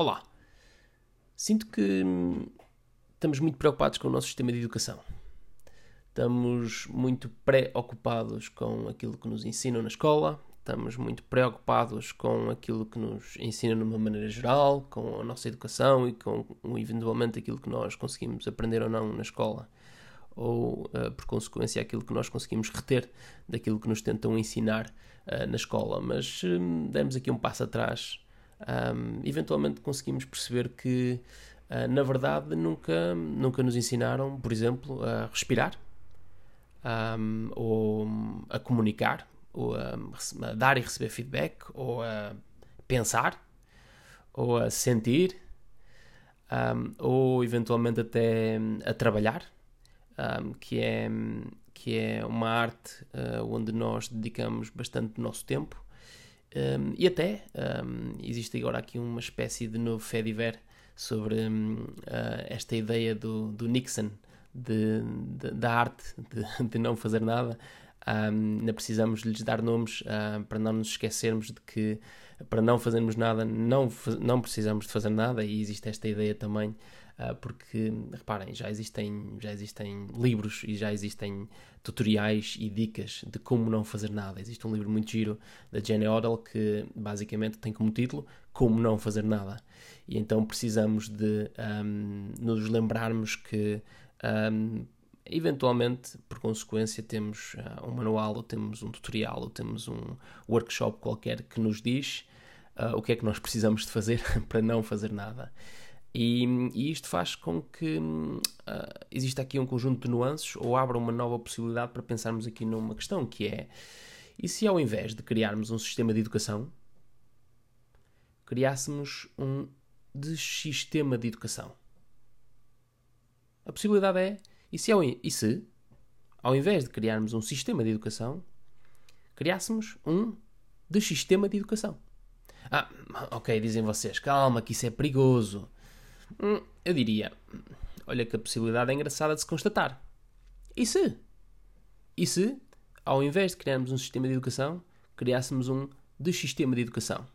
Olá. Sinto que hum, estamos muito preocupados com o nosso sistema de educação. Estamos muito preocupados com aquilo que nos ensinam na escola, estamos muito preocupados com aquilo que nos ensinam de uma maneira geral, com a nossa educação e com eventualmente aquilo que nós conseguimos aprender ou não na escola, ou uh, por consequência aquilo que nós conseguimos reter daquilo que nos tentam ensinar uh, na escola. Mas um, demos aqui um passo atrás um, eventualmente conseguimos perceber que, uh, na verdade, nunca, nunca nos ensinaram, por exemplo, a respirar, um, ou a comunicar, ou a, a, dar e receber feedback, ou a pensar, ou a sentir, um, ou eventualmente até a trabalhar, que, é, que é uma arte uh, onde nós dedicamos bastante do nosso tempo um, e até um, existe agora aqui uma espécie de novo Fediver sobre um, uh, esta ideia do, do Nixon de, de, da arte de, de, não fazer nada. Um, precisamos lhes dar nomes uh, para não nos esquecermos de que para não fazermos nada não, não precisamos de fazer nada e existe esta ideia também uh, porque reparem já existem já existem livros e já existem tutoriais e dicas de como não fazer nada. Existe um livro muito giro da Jenny Odell que basicamente tem como título Como Não Fazer Nada. E então precisamos de um, nos lembrarmos que um, eventualmente, por consequência, temos uh, um manual, ou temos um tutorial, ou temos um workshop qualquer que nos diz uh, o que é que nós precisamos de fazer para não fazer nada. E, e isto faz com que uh, exista aqui um conjunto de nuances ou abra uma nova possibilidade para pensarmos aqui numa questão que é e se ao invés de criarmos um sistema de educação criássemos um sistema de educação? A possibilidade é e se, ao, e se ao invés de criarmos um sistema de educação criássemos um sistema de educação? Ah, ok, dizem vocês, calma, que isso é perigoso. Hum, eu diria: olha que a possibilidade é engraçada de se constatar. E se? E se, ao invés de criarmos um sistema de educação, criássemos um sistema de educação?